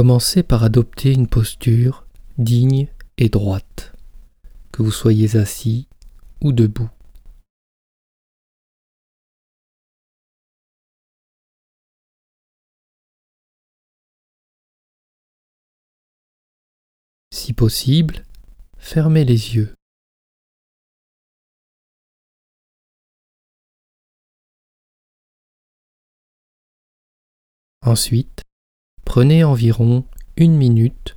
Commencez par adopter une posture digne et droite, que vous soyez assis ou debout. Si possible, fermez les yeux. Ensuite, prenez environ une minute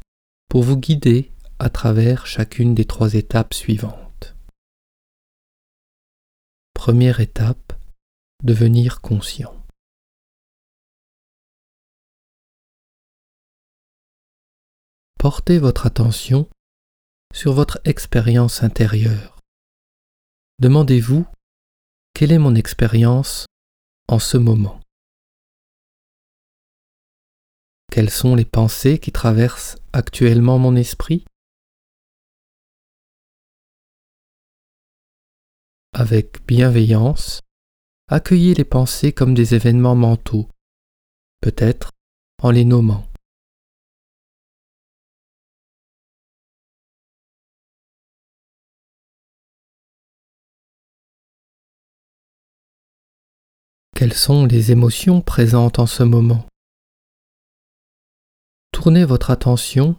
pour vous guider à travers chacune des trois étapes suivantes. Première étape, devenir conscient. Portez votre attention sur votre expérience intérieure. Demandez-vous quelle est mon expérience en ce moment? Quelles sont les pensées qui traversent actuellement mon esprit? Avec bienveillance, accueillez les pensées comme des événements mentaux, peut-être en les nommant. Quelles sont les émotions présentes en ce moment? Tournez votre attention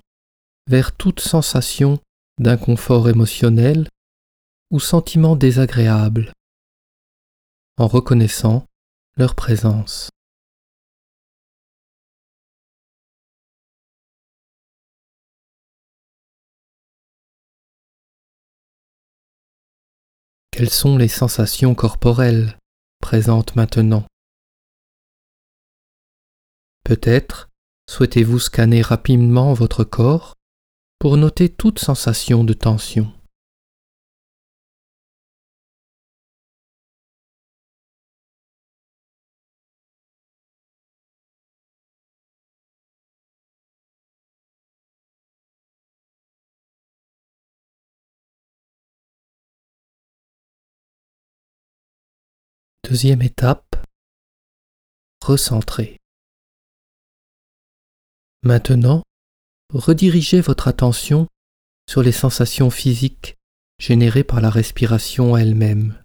vers toute sensation d'inconfort émotionnel ou sentiment désagréable en reconnaissant leur présence. Quelles sont les sensations corporelles présentes maintenant? Peut-être souhaitez-vous scanner rapidement votre corps pour noter toute sensation de tension? Deuxième étape, recentrer. Maintenant, redirigez votre attention sur les sensations physiques générées par la respiration elle-même.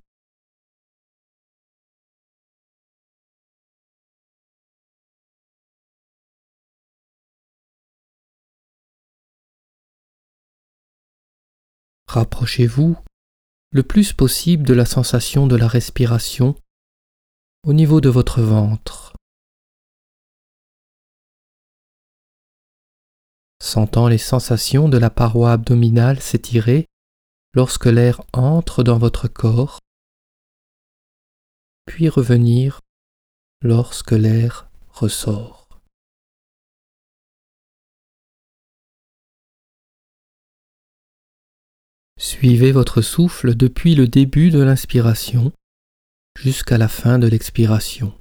Rapprochez-vous le plus possible de la sensation de la respiration au niveau de votre ventre. Sentant les sensations de la paroi abdominale s'étirer lorsque l'air entre dans votre corps, puis revenir lorsque l'air ressort. Suivez votre souffle depuis le début de l'inspiration jusqu'à la fin de l'expiration,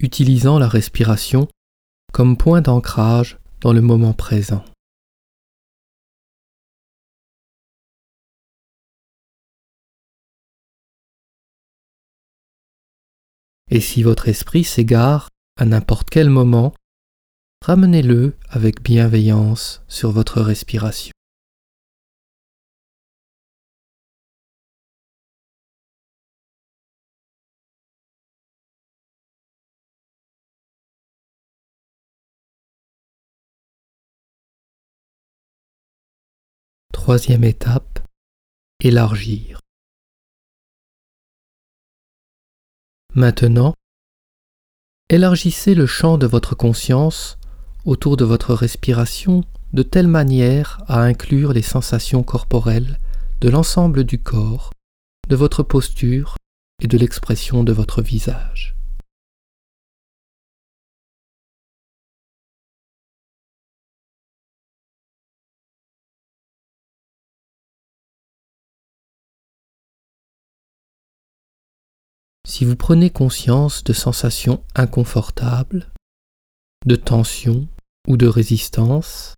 utilisant la respiration comme point d'ancrage dans le moment présent. Et si votre esprit s'égare à n'importe quel moment, ramenez-le avec bienveillance sur votre respiration. Troisième étape, élargir. Maintenant, élargissez le champ de votre conscience autour de votre respiration de telle manière à inclure les sensations corporelles de l'ensemble du corps, de votre posture et de l'expression de votre visage. Si vous prenez conscience de sensations inconfortables, de tension ou de résistance,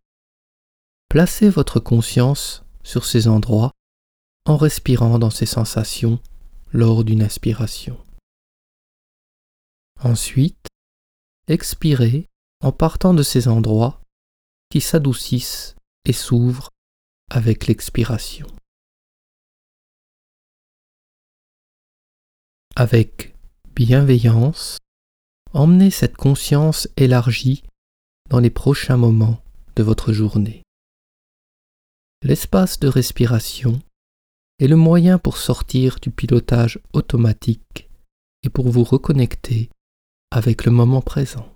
placez votre conscience sur ces endroits en respirant dans ces sensations lors d'une inspiration. Ensuite, expirez en partant de ces endroits qui s'adoucissent et s'ouvrent avec l'expiration. Avec bienveillance, emmenez cette conscience élargie dans les prochains moments de votre journée. L'espace de respiration est le moyen pour sortir du pilotage automatique et pour vous reconnecter avec le moment présent.